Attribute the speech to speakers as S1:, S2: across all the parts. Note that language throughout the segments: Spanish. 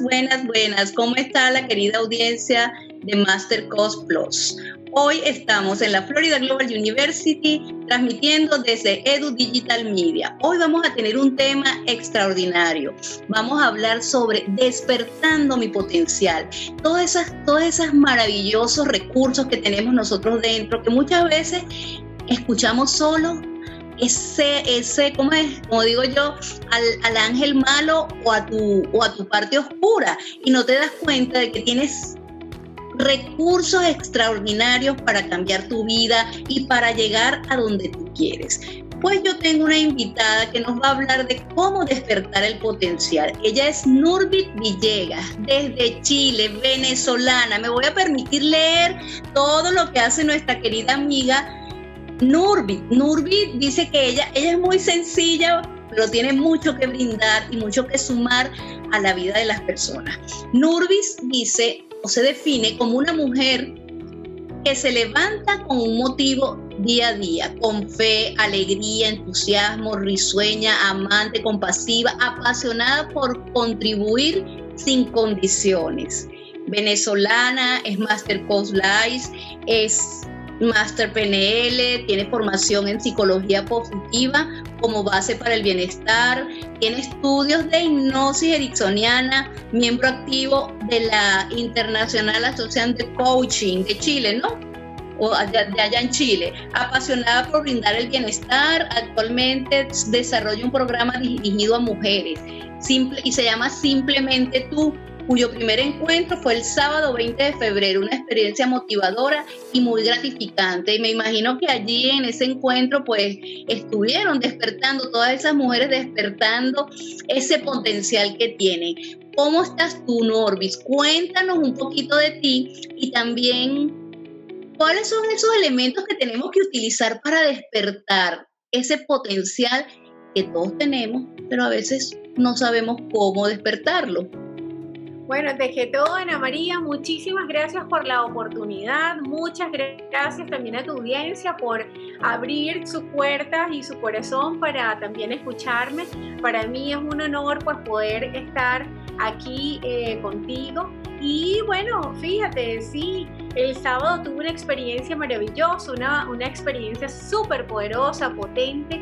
S1: Buenas, buenas. ¿Cómo está la querida audiencia de Master Cost Plus? Hoy estamos en la Florida Global University transmitiendo desde Edu Digital Media. Hoy vamos a tener un tema extraordinario. Vamos a hablar sobre despertando mi potencial. Todas esas, todos esos maravillosos recursos que tenemos nosotros dentro, que muchas veces escuchamos solo ese, ese, ¿cómo es? Como digo yo, al, al, ángel malo o a, tu, o a tu parte oscura y no te das cuenta de que tienes recursos extraordinarios para cambiar tu vida y para llegar a donde tú quieres. Pues yo tengo una invitada que nos va a hablar de cómo despertar el potencial. Ella es Nurbit Villegas, desde Chile, venezolana. Me voy a permitir leer todo lo que hace nuestra querida amiga Nurbit. Nurbit dice que ella, ella es muy sencilla, pero tiene mucho que brindar y mucho que sumar a la vida de las personas. Nurbis dice o se define como una mujer que se levanta con un motivo día a día, con fe, alegría, entusiasmo, risueña, amante, compasiva, apasionada por contribuir sin condiciones. Venezolana, es Master Coach Life, es Master PNL, tiene formación en psicología positiva como base para el bienestar, tiene estudios de hipnosis ericksoniana, miembro activo de la Internacional Asociación de Coaching de Chile, ¿no? O de allá en Chile, apasionada por brindar el bienestar, actualmente desarrolla un programa dirigido a mujeres. Simple, y se llama Simplemente tú, cuyo primer encuentro fue el sábado 20 de febrero, una experiencia motivadora y muy gratificante. Y me imagino que allí en ese encuentro pues estuvieron despertando, todas esas mujeres despertando ese potencial que tienen. ¿Cómo estás tú, Norbis? Cuéntanos un poquito de ti y también cuáles son esos elementos que tenemos que utilizar para despertar ese potencial que todos tenemos, pero a veces no sabemos cómo despertarlo.
S2: Bueno, dejé todo, Ana María. Muchísimas gracias por la oportunidad. Muchas gracias también a tu audiencia por abrir sus puertas y su corazón para también escucharme. Para mí es un honor pues poder estar aquí eh, contigo. Y bueno, fíjate, sí, el sábado tuve una experiencia maravillosa, una, una experiencia súper poderosa, potente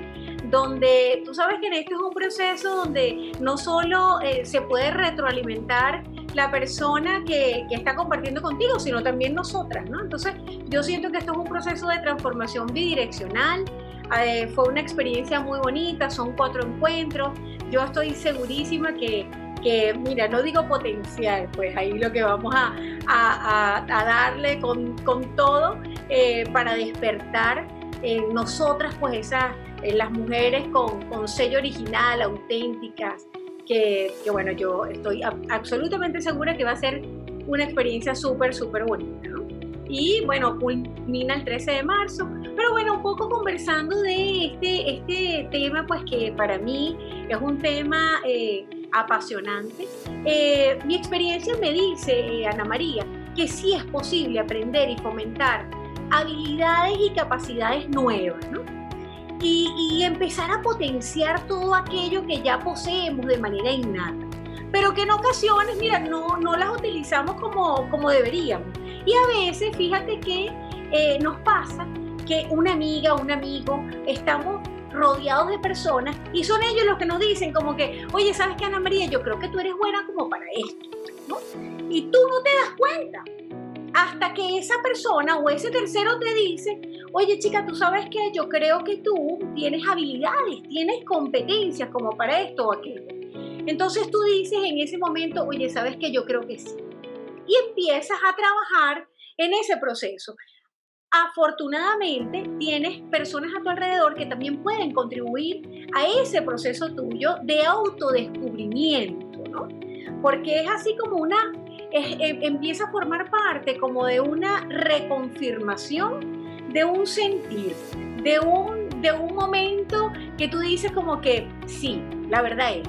S2: donde tú sabes que en este es un proceso donde no solo eh, se puede retroalimentar la persona que, que, está compartiendo contigo, sino también nosotras, ¿no? Entonces, yo siento que esto es un proceso de transformación bidireccional. Eh, fue una experiencia muy bonita, son cuatro encuentros. Yo estoy segurísima que, que mira, no digo potencial, pues ahí lo que vamos a, a, a darle con, con todo eh, para despertar en nosotras, pues esas, las mujeres con, con sello original, auténticas, que, bueno, yo estoy absolutamente segura que va a ser una experiencia súper, súper bonita, ¿no? Y bueno, culmina el 13 de marzo. Pero bueno, un poco conversando de este, este tema, pues que para mí es un tema eh, apasionante. Eh, mi experiencia me dice, eh, Ana María, que sí es posible aprender y fomentar habilidades y capacidades nuevas, ¿no? Y, empezar a potenciar todo aquello que ya poseemos de manera innata pero que en ocasiones, mira, no, no las utilizamos como, como deberíamos. Y a veces, fíjate que eh, nos pasa que una amiga, un amigo, estamos rodeados de personas y son ellos los que nos dicen como que, oye, ¿sabes qué, Ana María? Yo creo que tú eres buena como para esto, ¿no? Y tú no te das cuenta hasta que esa persona o ese tercero te dice, oye chica, tú sabes que yo creo que tú tienes habilidades, tienes competencias como para esto o aquello. Entonces tú dices en ese momento, oye, sabes que yo creo que sí. Y empiezas a trabajar en ese proceso. Afortunadamente tienes personas a tu alrededor que también pueden contribuir a ese proceso tuyo de autodescubrimiento, ¿no? Porque es así como una Em, empieza a formar parte como de una reconfirmación de un sentir, de un, de un momento que tú dices como que sí, la verdad es,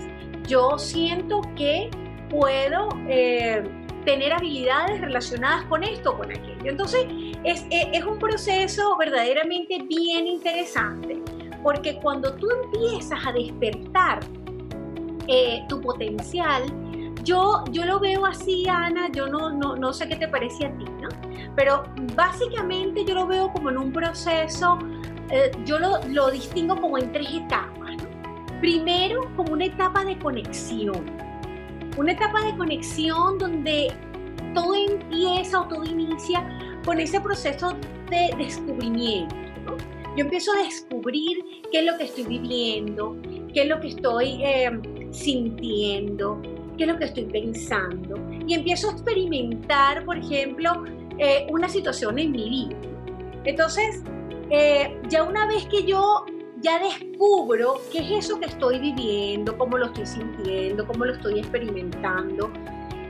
S2: yo siento que puedo eh, tener habilidades relacionadas con esto con aquello. Entonces es, es un proceso verdaderamente bien interesante, porque cuando tú empiezas a despertar eh, tu potencial, yo, yo lo veo así, Ana, yo no, no, no sé qué te parece a ti, ¿no? Pero básicamente yo lo veo como en un proceso, eh, yo lo, lo, distingo como en tres etapas. Primero, como una etapa de conexión. Una etapa de conexión donde todo empieza o todo inicia con ese proceso de descubrimiento. Yo empiezo a descubrir qué es lo que estoy viviendo, qué es lo que estoy eh, sintiendo, qué es lo que estoy pensando. Y empiezo a experimentar, por ejemplo, eh, una situación en mi vida. Entonces, eh, ya una vez que yo ya descubro qué es eso que estoy viviendo, cómo lo estoy sintiendo, cómo lo estoy experimentando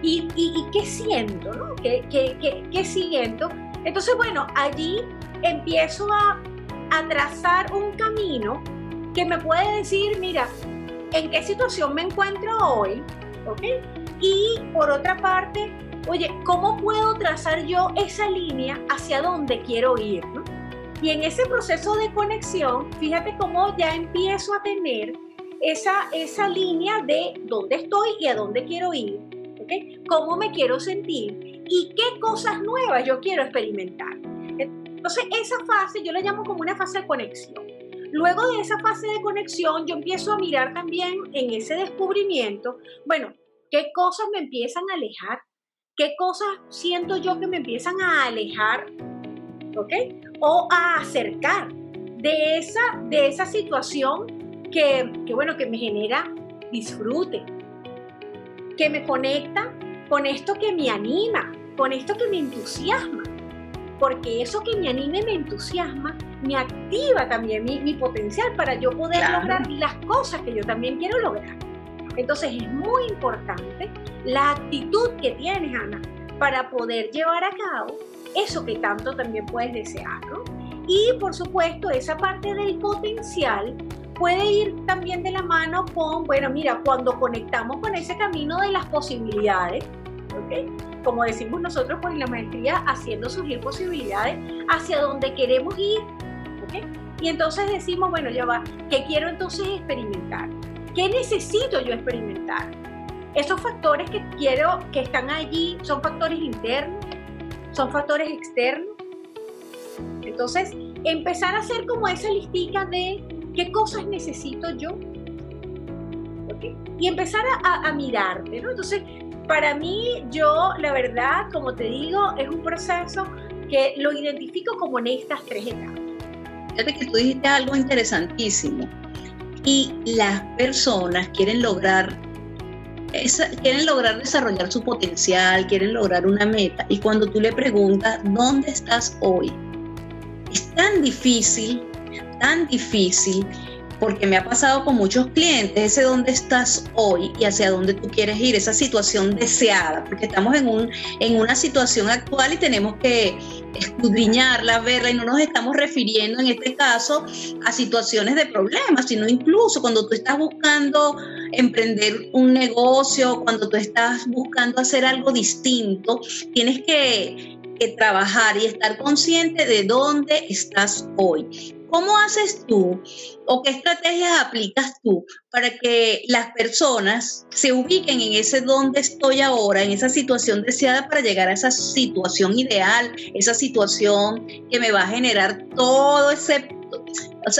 S2: y, qué siento, ¿no? ¿Qué, qué, siento? Entonces, bueno, allí empiezo a, a trazar un camino que me puede decir, mira, en qué situación me encuentro hoy, ¿ok? Y por otra parte, oye, ¿cómo puedo trazar yo esa línea hacia dónde quiero ir? Y en ese proceso de conexión, fíjate cómo ya empiezo a tener esa, esa línea de dónde estoy y a dónde quiero ir, ¿okay? cómo me quiero sentir y qué cosas nuevas yo quiero experimentar. Entonces, esa fase yo la llamo como una fase de conexión. Luego de esa fase de conexión, yo empiezo a mirar también en ese descubrimiento, bueno, qué cosas me empiezan a alejar, qué cosas siento yo que me empiezan a alejar, ¿ok? O a acercar de esa, de esa situación que, que, bueno, que me genera disfrute, que me conecta con esto que me anima, con esto que me entusiasma porque eso que me anime, me entusiasma, me activa también mi, potencial para yo poder lograr las cosas que yo también quiero lograr. Entonces es muy importante la actitud que tienes, Ana, para poder llevar a cabo eso que tanto también puedes desear, ¿no? Y por supuesto, esa parte del potencial puede ir también de la mano con, bueno, mira, cuando conectamos con ese camino de las posibilidades, como decimos nosotros pues la maestría, haciendo surgir posibilidades hacia donde queremos ir. Y entonces decimos, bueno, ya va, ¿qué quiero entonces experimentar? ¿Qué necesito yo experimentar? Esos factores que quiero, que están allí, son factores internos, son factores externos. Entonces, empezar a hacer como esa listica de qué cosas necesito yo. Y empezar a, a mirarte, ¿no? Entonces, para mí, yo, la verdad, como te digo, es un proceso que lo identifico como en estas tres etapas.
S1: Fíjate que tú dijiste algo interesantísimo. Y las personas quieren lograr, quieren lograr desarrollar su potencial, quieren lograr una meta. Y cuando tú le preguntas, ¿dónde estás hoy? Es tan difícil, tan difícil porque me ha pasado con muchos clientes, ese dónde estás hoy y hacia dónde tú quieres ir, esa situación deseada, porque estamos en, un, en una situación actual y tenemos que escudriñarla, verla y no nos estamos refiriendo en este caso a situaciones de problemas, sino incluso cuando tú estás buscando emprender un negocio, cuando tú estás buscando hacer algo distinto, tienes que, que trabajar y estar consciente de dónde estás hoy. ¿Cómo haces tú o qué estrategias aplicas tú para que las personas se ubiquen en ese donde estoy ahora, en esa situación deseada para llegar a esa situación ideal, esa situación que me va a generar todo ese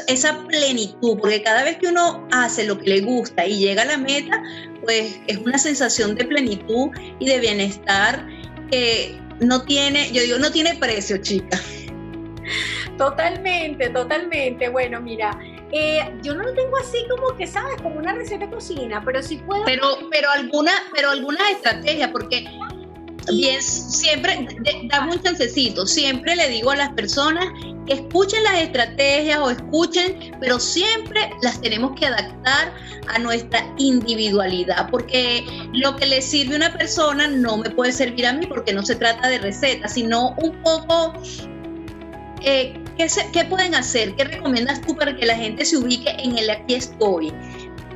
S1: esa plenitud, porque cada vez que uno hace lo que le gusta y llega a la meta, pues es una sensación de plenitud y de bienestar que no tiene, yo digo, no tiene precio, chica.
S2: Totalmente, totalmente. Bueno, mira, eh, yo no lo tengo así como que, ¿sabes? Como una receta de cocina, pero sí puedo...
S1: Pero, pero, alguna, pero algunas estrategias, porque bien, siempre, dame un chancecito, siempre le digo a las personas que escuchen las estrategias o escuchen, pero siempre las tenemos que adaptar a nuestra individualidad, porque lo que le sirve a una persona no me puede servir a mí porque no se trata de recetas, sino un poco eh, ¿qué, pueden hacer? ¿Qué recomiendas tú para que la gente se ubique en el aquí estoy?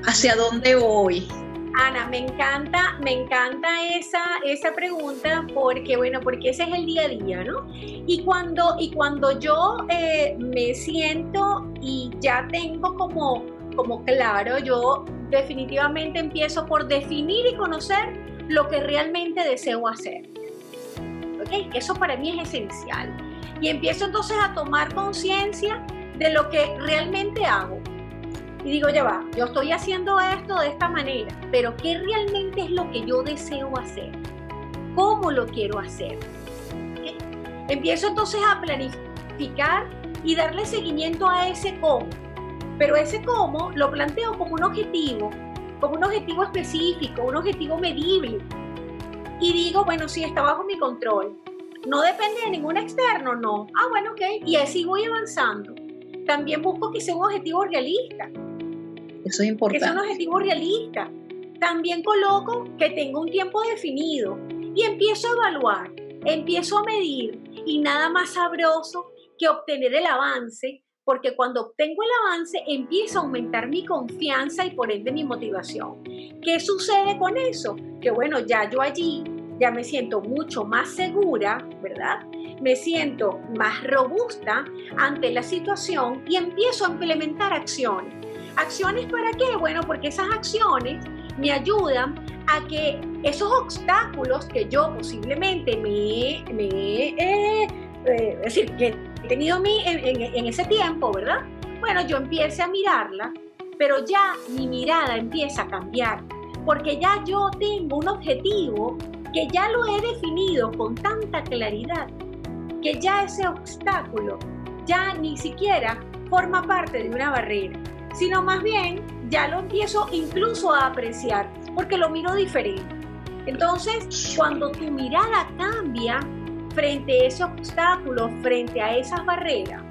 S1: ¿Hacia dónde voy?
S2: Ana, me encanta, me encanta esa, esa pregunta porque, bueno, porque ese es el día a día, ¿no? Y cuando, y cuando yo eh, me siento y ya tengo como, como claro, yo definitivamente empiezo por definir y conocer lo que realmente deseo hacer. ¿Ok? Eso para mí es esencial. Y empiezo entonces a tomar conciencia de lo que realmente hago. Y digo, ya va, yo estoy haciendo esto de esta manera, pero ¿qué realmente es lo que yo deseo hacer? ¿Cómo lo quiero hacer? Empiezo entonces a planificar y darle seguimiento a ese cómo. Pero ese cómo lo planteo como un objetivo, como un objetivo específico, un objetivo medible. Y digo, bueno, sí, está bajo mi control. No depende de ningún externo, no. Ah, bueno, ok. Y así voy avanzando. También busco que sea un objetivo realista.
S1: Eso es importante.
S2: Que sea un objetivo realista. También coloco que tenga un tiempo definido y empiezo a evaluar, empiezo a medir y nada más sabroso que obtener el avance, porque cuando obtengo el avance empieza a aumentar mi confianza y por ende mi motivación. ¿Qué sucede con eso? Que bueno, ya yo allí ya me siento mucho más segura, ¿verdad? Me siento más robusta ante la situación y empiezo a implementar acciones. ¿Acciones para qué? Bueno, porque esas acciones me ayudan a que esos obstáculos que yo posiblemente me, me eh, es decir, que he tenido mi, en, en ese tiempo, ¿verdad? Bueno, yo empiece a mirarla, pero ya mi mirada empieza a cambiar, porque ya yo tengo un objetivo que ya lo he definido con tanta claridad, que ya ese obstáculo ya ni siquiera forma parte de una barrera, sino más bien ya lo empiezo incluso a apreciar porque lo miro diferente. Entonces, cuando tu mirada cambia frente a ese obstáculo, frente a esas barreras,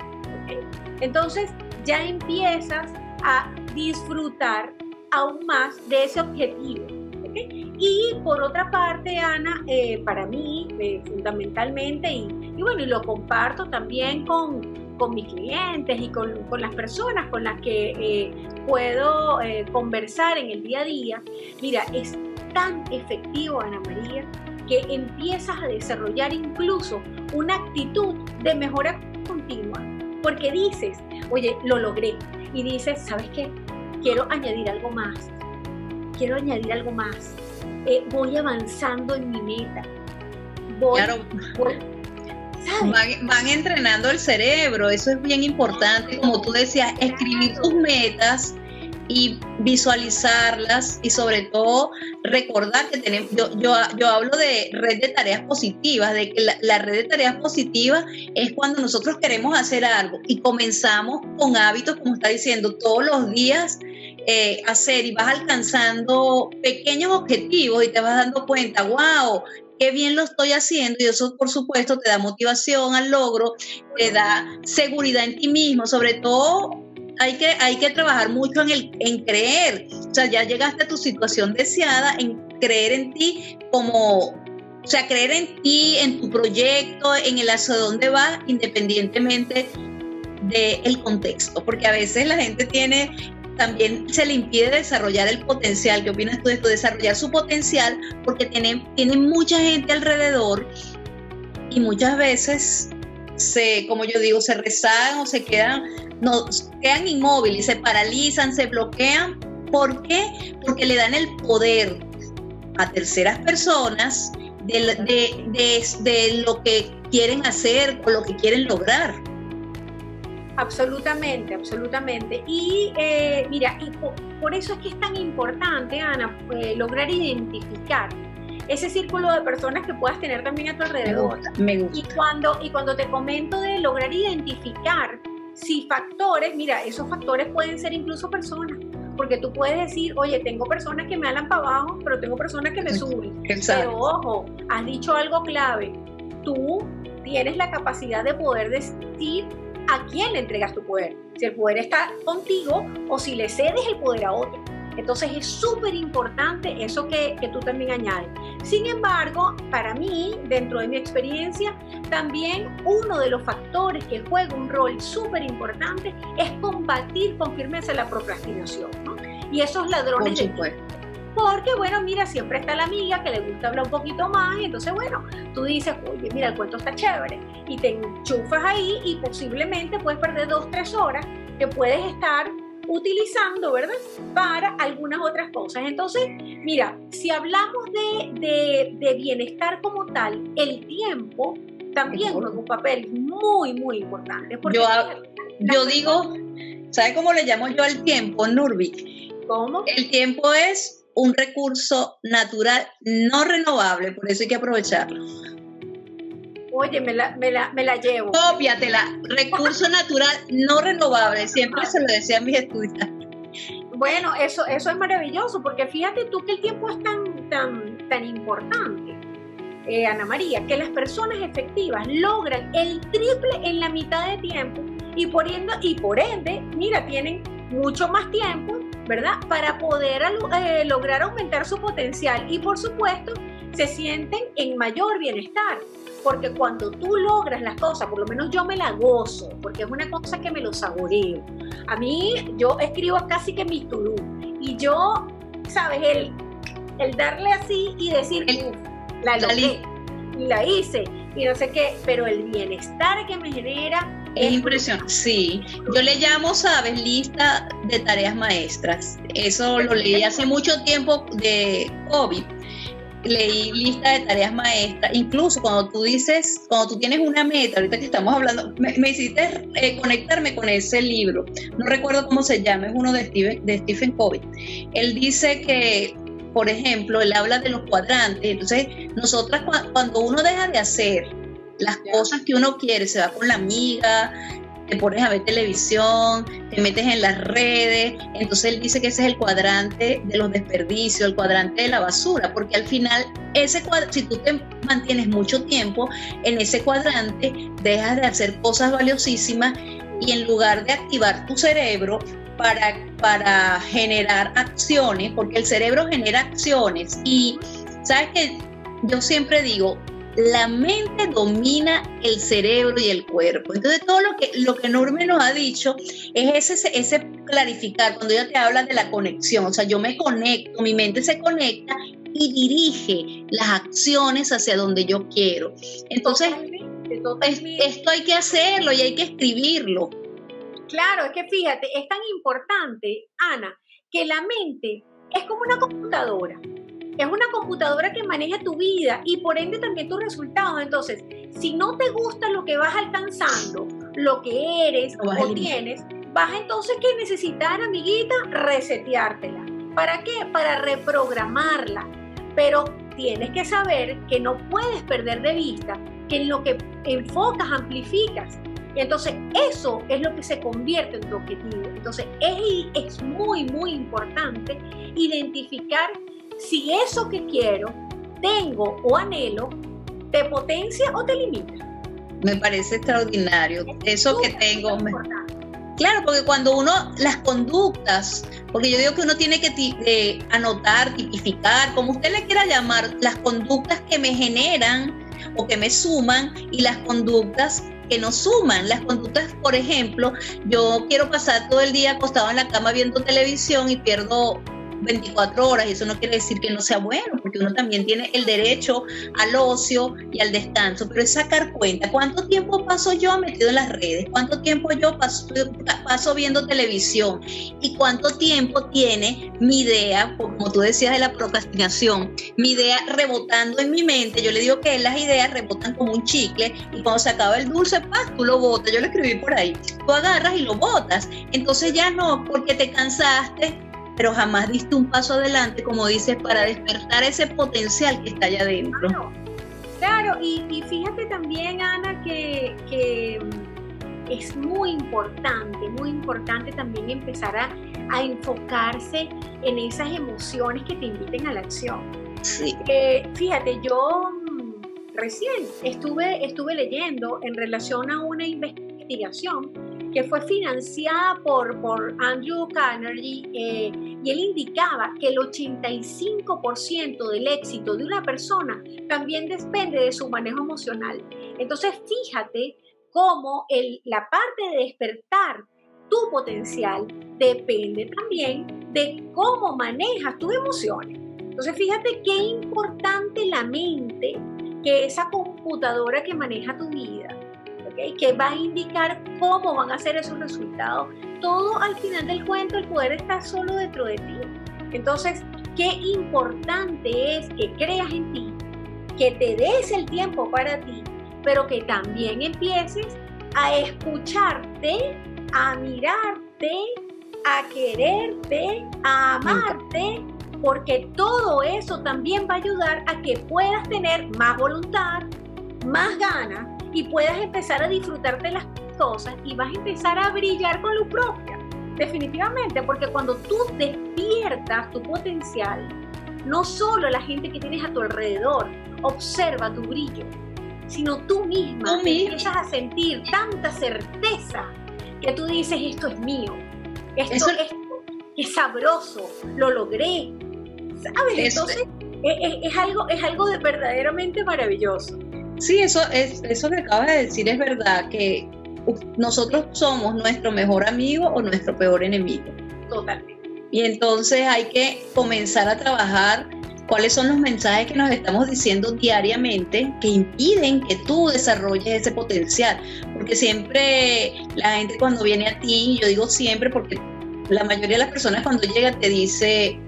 S2: entonces ya empiezas a disfrutar aún más de ese objetivo. Y por otra parte, Ana, eh, para mí, eh, fundamentalmente, y, bueno, y lo comparto también con, con mis clientes y con, con, las personas con las que eh, puedo conversar en el día a día, mira, es tan efectivo, Ana María, que empiezas a desarrollar incluso una actitud de mejora continua, porque dices, oye, lo logré, y dices, ¿sabes qué? Quiero añadir algo más, quiero añadir algo más, eh, voy avanzando en mi meta.
S1: claro. van, entrenando el cerebro, eso es bien importante, como tú decías, escribir tus metas y visualizarlas y sobre todo recordar que tenemos, yo, yo, hablo de red de tareas positivas, de que la, red de tareas positivas es cuando nosotros queremos hacer algo y comenzamos con hábitos, como está diciendo, todos los días eh, hacer y vas alcanzando pequeños objetivos y te vas dando cuenta, wow, qué bien lo estoy haciendo y eso por supuesto te da motivación al logro, te da seguridad en ti mismo, sobre todo hay que, hay que trabajar mucho en, el, en creer, o sea, ya llegaste a tu situación deseada, en creer en ti como, o sea, creer en ti, en tu proyecto, en el hacia dónde vas, independientemente del contexto, porque a veces la gente tiene también se le impide desarrollar el potencial. ¿Qué opinas tú de esto? Desarrollar su potencial porque tiene, tiene mucha gente alrededor y muchas veces se, como yo digo, se rezagan o se quedan, no, quedan inmóviles, se paralizan, se bloquean. ¿Por qué? Porque le dan el poder a terceras personas de, de, de lo que quieren hacer o lo que quieren lograr.
S2: Absolutamente, absolutamente. Y eh, mira, y por, eso es que es tan importante, Ana, eh, lograr identificar ese círculo de personas que puedas tener también a tu alrededor.
S1: Me gusta,
S2: Y cuando, y cuando te comento de lograr identificar si factores, mira, esos factores pueden ser incluso personas, porque tú puedes decir, oye, tengo personas que me hablan para abajo, pero tengo personas que me suben. Pero ojo, has dicho algo clave, tú tienes la capacidad de poder decir a quién le entregas tu poder. Si el poder está contigo o si le cedes el poder a otro. Entonces es súper importante eso que, que, tú también añades. Sin embargo, para mí, dentro de mi experiencia, también uno de los factores que juega un rol súper importante es combatir con firmeza la procrastinación. ¿no? Y esos ladrones de porque, bueno, mira, siempre está la amiga que le gusta hablar un poquito más y entonces, bueno, tú dices, oye, mira, el cuento está chévere y te enchufas ahí y posiblemente puedes perder dos, tres horas que puedes estar utilizando, ¿verdad? Para algunas otras cosas. Entonces, mira, si hablamos de, de, bienestar como tal, el tiempo también juega un papel muy, muy importante.
S1: yo, yo digo, ¿sabe cómo le llamo yo al tiempo, Nurbik?
S2: ¿Cómo?
S1: El tiempo es un recurso natural no renovable, por eso hay que aprovecharlo.
S2: Oye, me la, me la, me la llevo.
S1: Cópiatela. Recurso natural no renovable. Siempre se lo decía a mis estudiantes.
S2: Bueno, eso, eso es maravilloso, porque fíjate tú que el tiempo es tan, tan, tan importante, eh, Ana María, que las personas efectivas logran el triple en la mitad de tiempo y por ende, y por ende mira, tienen mucho más tiempo, ¿verdad? Para poder eh, lograr aumentar su potencial y por supuesto se sienten en mayor bienestar porque cuando tú logras las cosas, por lo menos yo me la gozo, porque es una cosa que me lo saboreo. A mí, yo escribo casi que mi to y yo, ¿sabes? El, el darle así y decir, la logré, la hice, y no sé qué, pero el bienestar que me genera
S1: es impresionante, sí. Yo le llamo, ¿sabes? Lista de tareas maestras. Eso lo leí hace mucho tiempo de COVID leí lista de tareas maestras, incluso cuando tú dices, cuando tú tienes una meta, ahorita que estamos hablando, me, hiciste eh, conectarme con ese libro, no recuerdo cómo se llama, es uno de Stephen, de Stephen Covey. Él dice que, por ejemplo, él habla de los cuadrantes, entonces nosotras cuando uno deja de hacer las cosas que uno quiere, se va con la amiga, te pones a ver televisión, te metes en las redes, entonces él dice que ese es el cuadrante de los desperdicios, el cuadrante de la basura, porque al final ese si tú te mantienes mucho tiempo en ese cuadrante, dejas de hacer cosas valiosísimas y en lugar de activar tu cerebro para, para generar acciones, porque el cerebro genera acciones y sabes que yo siempre digo, la mente domina el cerebro y el cuerpo. Entonces todo lo que, lo que Norme nos ha dicho es ese, ese clarificar, cuando ella te habla de la conexión, o sea, yo me conecto, mi mente se conecta y dirige las acciones hacia donde yo quiero. Entonces, esto hay que hacerlo y hay que escribirlo.
S2: Claro, es que fíjate, es tan importante, Ana, que la mente es como una computadora es una computadora que maneja tu vida y por ende también tus resultados. Entonces, si no te gusta lo que vas alcanzando, lo que eres o tienes, vas entonces que necesitar, amiguita, reseteártela. ¿Para qué? Para reprogramarla. Pero tienes que saber que no puedes perder de vista que en lo que enfocas, amplificas. Y entonces eso es lo que se convierte en tu objetivo. Entonces es, es muy, muy importante identificar si eso que quiero, tengo o anhelo, te potencia o te limita.
S1: Me parece extraordinario. eso que tengo. Claro, porque cuando uno, las conductas, porque yo digo que uno tiene que eh, anotar, tipificar, como usted le quiera llamar, las conductas que me generan o que me suman y las conductas que no suman. Las conductas, por ejemplo, yo quiero pasar todo el día acostado en la cama viendo televisión y pierdo 24 horas eso no quiere decir que no sea bueno, porque uno también tiene el derecho al ocio y al descanso, pero es sacar cuenta, ¿cuánto tiempo paso yo metido en las redes? ¿Cuánto tiempo yo paso, paso viendo televisión? ¿Y cuánto tiempo tiene mi idea, como tú decías de la procrastinación, mi idea rebotando en mi mente? Yo le digo que las ideas rebotan como un chicle y cuando se acaba el dulce, paz, tú lo botas, yo lo escribí por ahí, tú agarras y lo botas, entonces ya no, porque te cansaste, pero jamás diste un paso adelante, como dices, para despertar ese potencial que está allá adentro.
S2: Claro, y, fíjate también, Ana, que, que, es muy importante, muy importante también empezar a, a, enfocarse en esas emociones que te inviten a la acción.
S1: Sí.
S2: Eh, fíjate, yo mm, recién estuve, estuve leyendo en relación a una investigación que fue financiada por, por Andrew Carnegie eh, y él indicaba que el 85% del éxito de una persona también depende de su manejo emocional. Entonces fíjate cómo el, la parte de despertar tu potencial depende también de cómo manejas tus emociones. Entonces fíjate qué importante la mente, que esa computadora que maneja tu vida, que va a indicar cómo van a ser esos resultados. Todo al final del cuento, el poder está solo dentro de ti. Entonces, qué importante es que creas en ti, que te des el tiempo para ti, pero que también empieces a escucharte, a mirarte, a quererte, a amarte, porque todo eso también va a ayudar a que puedas tener más voluntad, más ganas y puedas empezar a disfrutarte las cosas y vas a empezar a brillar con luz propia. Definitivamente, porque cuando tú despiertas tu potencial, no solo la gente que tienes a tu alrededor observa tu brillo, sino tú misma empiezas a sentir tanta certeza que tú dices, esto es mío, esto, es sabroso, lo logré. ¿Sabes? Entonces, es, algo, es algo de verdaderamente maravilloso.
S1: Sí, eso, es, eso que acabas de decir es verdad, que nosotros somos nuestro mejor amigo o nuestro peor enemigo.
S2: Totalmente.
S1: Y entonces hay que comenzar a trabajar cuáles son los mensajes que nos estamos diciendo diariamente que impiden que tú desarrolles ese potencial. Porque siempre la gente cuando viene a ti, yo digo siempre porque la mayoría de las personas cuando llega te dice,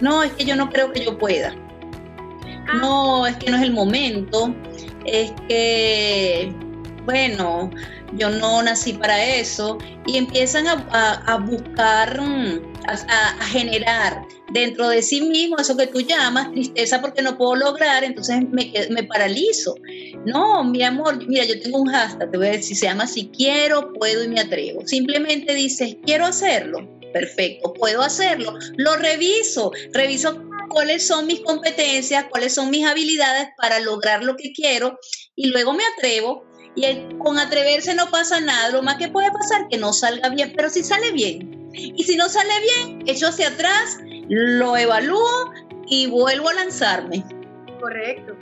S1: no, es que yo no creo que yo pueda. Ah. No, es que no es el momento. Es que, bueno, yo no nací para eso. Y empiezan a, buscar, mm, a, generar dentro de sí mismo eso que tú llamas tristeza porque no puedo lograr, entonces me, me paralizo. No, mi amor, mira, yo tengo un hashtag, te voy a decir, se llama si quiero, puedo y me atrevo. Simplemente dices, quiero hacerlo perfecto, puedo hacerlo, lo reviso, reviso cuáles son mis competencias, cuáles son mis habilidades para lograr lo que quiero y luego me atrevo y con atreverse no pasa nada, lo más que puede pasar que no salga bien, pero si sale bien. Y si no sale bien, echo hacia atrás, lo evalúo y vuelvo a lanzarme.
S2: Correcto.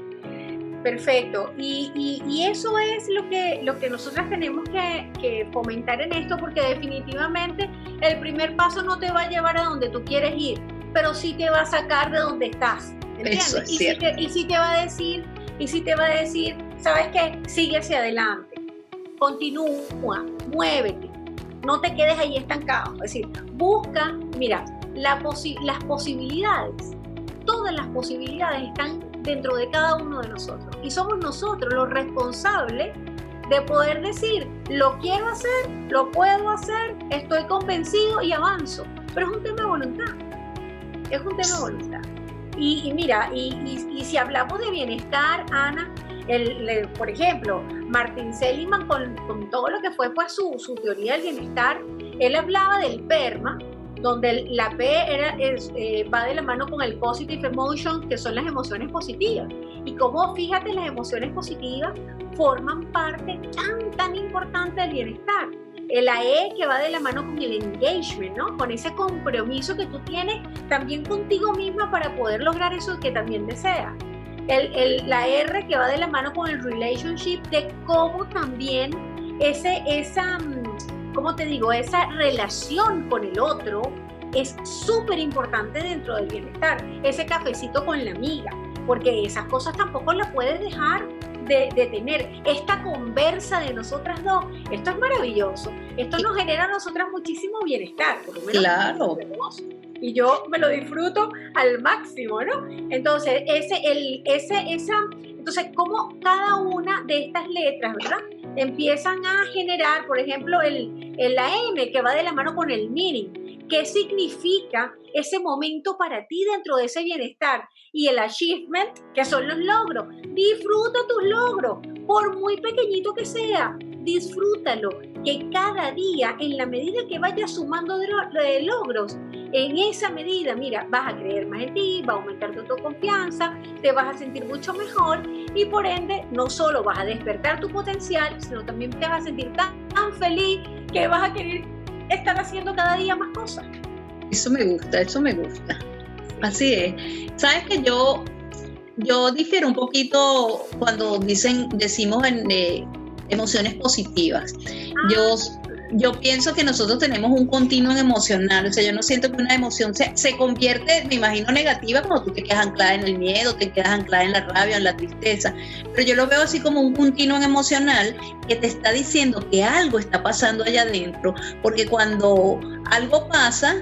S2: Perfecto. Y, eso es lo que, lo que nosotras tenemos que, que, fomentar en esto, porque definitivamente el primer paso no te va a llevar a donde tú quieres ir, pero sí te va a sacar de donde estás.
S1: Eso es
S2: y,
S1: cierto.
S2: te, y sí te va a decir, y sí te va a decir, ¿sabes qué? Sigue hacia adelante. Continúa, muévete. No te quedes ahí estancado. Es decir, busca, mira, la las posibilidades, todas las posibilidades están dentro de cada uno de nosotros. Y somos nosotros los responsables de poder decir, lo quiero hacer, lo puedo hacer, estoy convencido y avanzo. Pero es un tema de voluntad. Es un tema de voluntad. Y, mira, y, si hablamos de bienestar, Ana, el, por ejemplo, Martin Seligman con, todo lo que fue pues, su, su teoría del bienestar, él hablaba del PERMA, donde la P era, eh, va de la mano con el positive emotion, que son las emociones positivas. Y como fíjate, las emociones positivas forman parte tan, tan importante del bienestar. La E que va de la mano con el engagement, ¿no? Con ese compromiso que tú tienes también contigo misma para poder lograr eso que también deseas. El, la R que va de la mano con el relationship, de cómo también ese, esa mm, como te digo, esa relación con el otro es súper importante dentro del bienestar. Ese cafecito con la amiga, porque esas cosas tampoco las puedes dejar de, tener. Esta conversa de nosotras dos, esto es maravilloso. Esto nos genera a nosotras muchísimo bienestar, por lo menos.
S1: Claro.
S2: Y yo me lo disfruto al máximo, ¿no? Entonces, ese, el, ese, esa, entonces, como cada una de estas letras, ¿verdad? empiezan a generar, por ejemplo, el, el M que va de la mano con el meaning. ¿Qué significa ese momento para ti dentro de ese bienestar? Y el achievement, que son los logros. Disfruta tus logros, por muy pequeñito que sea. Disfrútalo, que cada día, en la medida que vayas sumando de, logros, en esa medida, mira, vas a creer más en ti, va a aumentar tu autoconfianza, te vas a sentir mucho mejor y por ende no solo vas a despertar tu potencial, sino también te vas a sentir tan feliz que vas a querer estar haciendo cada día más cosas.
S1: Eso me gusta, eso me gusta. Así es. Sabes que yo, yo difiero un poquito cuando dicen, decimos en eh, emociones positivas.
S2: Ah.
S1: Yo yo pienso que nosotros tenemos un continuo emocional, o sea, yo no siento que una emoción se, se convierte, me imagino, negativa cuando tú te quedas anclada en el miedo, te quedas anclada en la rabia, en la tristeza, pero yo lo veo así como un continuo emocional que te está diciendo que algo está pasando allá adentro, porque cuando algo pasa,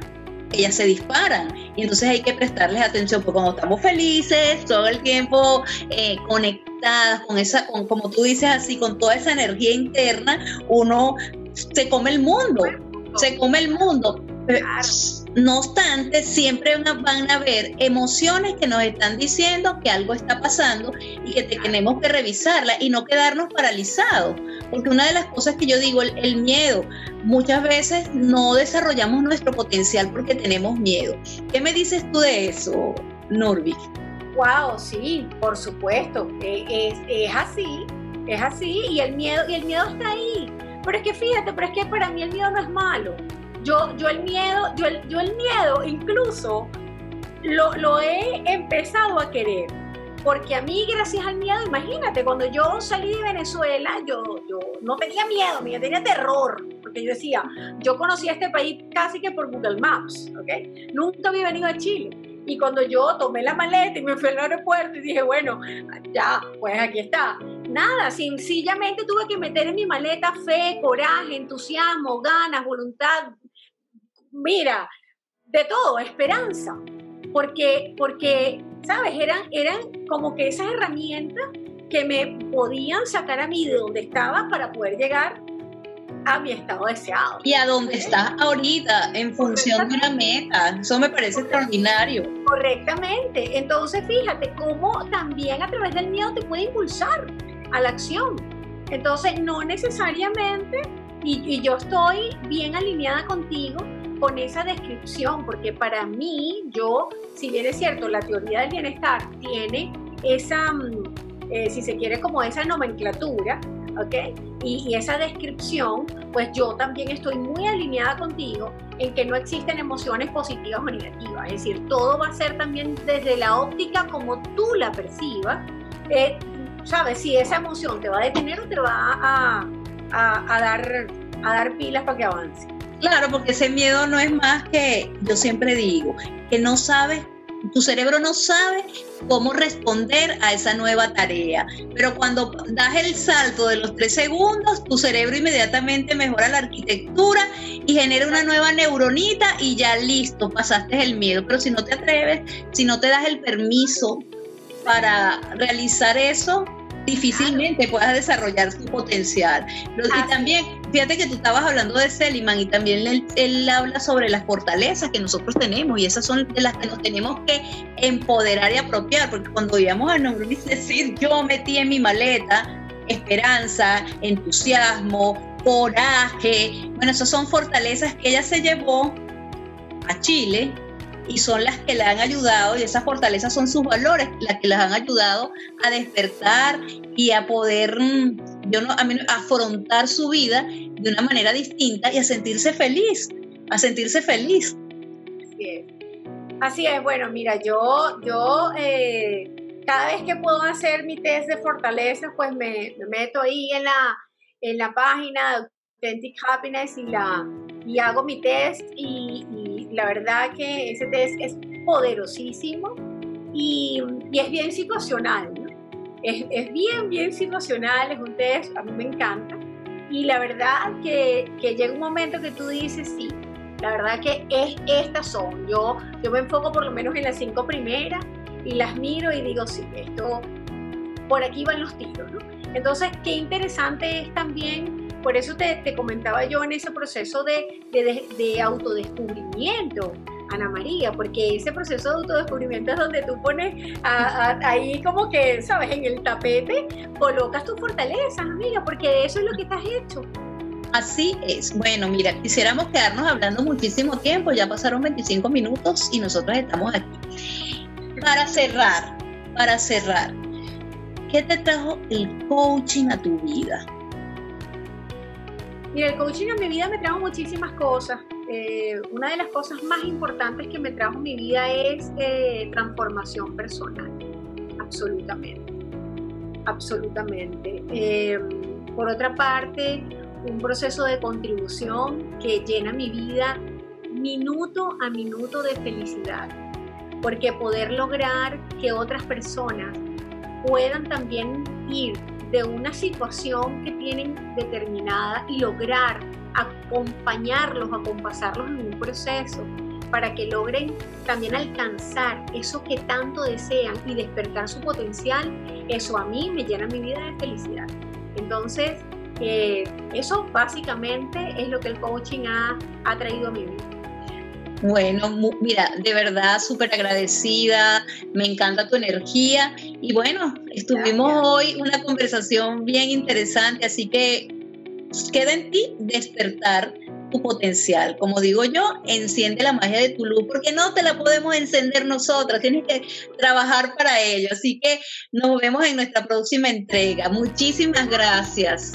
S1: ellas se disparan y entonces hay que prestarles atención porque cuando estamos felices todo el tiempo eh, conectadas con esa con, como tú dices así con toda esa energía interna uno se come el mundo, se come el mundo. No obstante, siempre van a haber emociones que nos están diciendo que algo está pasando y que tenemos que revisarla y no quedarnos paralizados. Porque una de las cosas que yo digo, el, miedo, muchas veces no desarrollamos nuestro potencial porque tenemos miedo. ¿Qué me dices tú de eso, Norby?
S2: Wow, sí, por supuesto. E, es, es así, es así y el miedo y el miedo está ahí pero es que fíjate, pero es que para mí el miedo no es malo. Yo, yo el miedo, yo el, yo el miedo incluso lo, lo he empezado a querer. Porque a mí, gracias al miedo, imagínate, cuando yo salí de Venezuela, yo, yo no tenía miedo, yo tenía terror. Porque yo decía, yo conocí este país casi que por Google Maps, ¿ok? Nunca había venido a Chile. Y cuando yo tomé la maleta y me fui al aeropuerto y dije, bueno, ya, pues aquí está. Nada, sencillamente tuve que meter en mi maleta fe, coraje, entusiasmo, ganas, voluntad. Mira, de todo, esperanza. Porque, porque ¿sabes? Eran, eran como que esas herramientas que me podían sacar a mí de donde estaba para poder llegar a mi estado deseado.
S1: Y a dónde estás ahorita, en función de una meta. Eso me parece extraordinario.
S2: Correctamente. Entonces, fíjate cómo también a través del miedo te puede impulsar a la acción. Entonces, no necesariamente, y, yo estoy bien alineada contigo con esa descripción, porque para mí, yo, si bien es cierto, la teoría del bienestar tiene esa, mm, eh, si se quiere, como esa nomenclatura, ¿ok? Y, esa descripción, pues yo también estoy muy alineada contigo en que no existen emociones positivas o negativas, es decir, todo va a ser también desde la óptica como tú la percibas, eh, ¿sabes? Si esa emoción te va a detener o te va a, dar, a dar pilas para que avance.
S1: Claro, porque ese miedo no es más que, yo siempre digo, que no sabes tu cerebro no sabe cómo responder a esa nueva tarea. Pero cuando das el salto de los tres segundos, tu cerebro inmediatamente mejora la arquitectura y genera una nueva neuronita y ya listo, pasaste el miedo. Pero si no te atreves, si no te das el permiso para realizar eso, difícilmente puedas desarrollar tu potencial. Y también, fíjate que tú estabas hablando de Seliman y también él, habla sobre las fortalezas que nosotros tenemos y esas son de las que nos tenemos que empoderar y apropiar, porque cuando íbamos a Neuronis decir, yo metí en mi maleta esperanza, entusiasmo, coraje, bueno, esas son fortalezas que ella se llevó a Chile y son las que le han ayudado y esas fortalezas son sus valores las que las han ayudado a despertar y a poder mm, yo no, a afrontar su vida de una manera distinta y a sentirse feliz, a sentirse feliz.
S2: Así es. Así es, bueno, mira, yo, yo eh, cada vez que puedo hacer mi test de fortaleza, pues me, meto ahí en la, en la página de Authentic Happiness y, la, y hago mi test y la verdad que ese test es poderosísimo y, es bien situacional, es, bien, bien situacional, es un test, a mí me encanta. Y la verdad que, llega un momento que tú dices, sí, la verdad que es, estas son. Yo, yo me enfoco por lo menos en las cinco primeras y las miro y digo, sí, esto, por aquí van los tiros, ¿no? Entonces, qué interesante es también por eso te, comentaba yo en ese proceso de, de, autodescubrimiento. Ana María, porque ese proceso de autodescubrimiento es donde tú pones ahí como que, ¿sabes? En el tapete colocas tus fortalezas, amiga, porque eso es lo que estás hecho.
S1: Así es. Bueno, mira, quisiéramos quedarnos hablando muchísimo tiempo, ya pasaron 25 minutos y nosotros estamos aquí. Para cerrar, para cerrar, ¿qué te trajo el coaching a tu vida?
S2: Mira, el coaching en mi vida me trajo muchísimas cosas. Eh, una de las cosas más importantes que me trajo mi vida es eh, transformación personal. Absolutamente. Absolutamente. Eh, por otra parte, un proceso de contribución que llena mi vida minuto a minuto de felicidad, porque poder lograr que otras personas puedan también ir de una situación que tienen determinada y lograr acompañarlos, acompasarlos en un proceso para que logren también alcanzar eso que tanto desean y despertar su potencial, eso a mí me llena mi vida de felicidad. Entonces, eh, eso básicamente es lo que el coaching ha, ha traído a mi vida.
S1: Bueno, mira, de verdad súper agradecida, me encanta tu energía y bueno, estuvimos hoy una conversación bien interesante, así que queda en ti despertar tu potencial. Como digo yo, enciende la magia de tu luz, porque no te la podemos encender nosotras, tienes que trabajar para ello. Así que nos vemos en nuestra próxima entrega. Muchísimas gracias.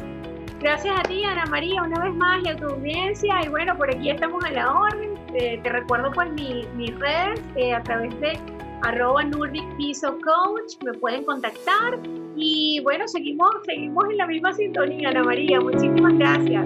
S2: Gracias a ti, Ana María, una vez más y a tu audiencia. Y bueno, por aquí estamos a la orden. Eh, te recuerdo pues mi, mis redes eh, a través de arroba Piso Coach, me pueden contactar y bueno, seguimos, seguimos en la misma sintonía, Ana María, muchísimas gracias.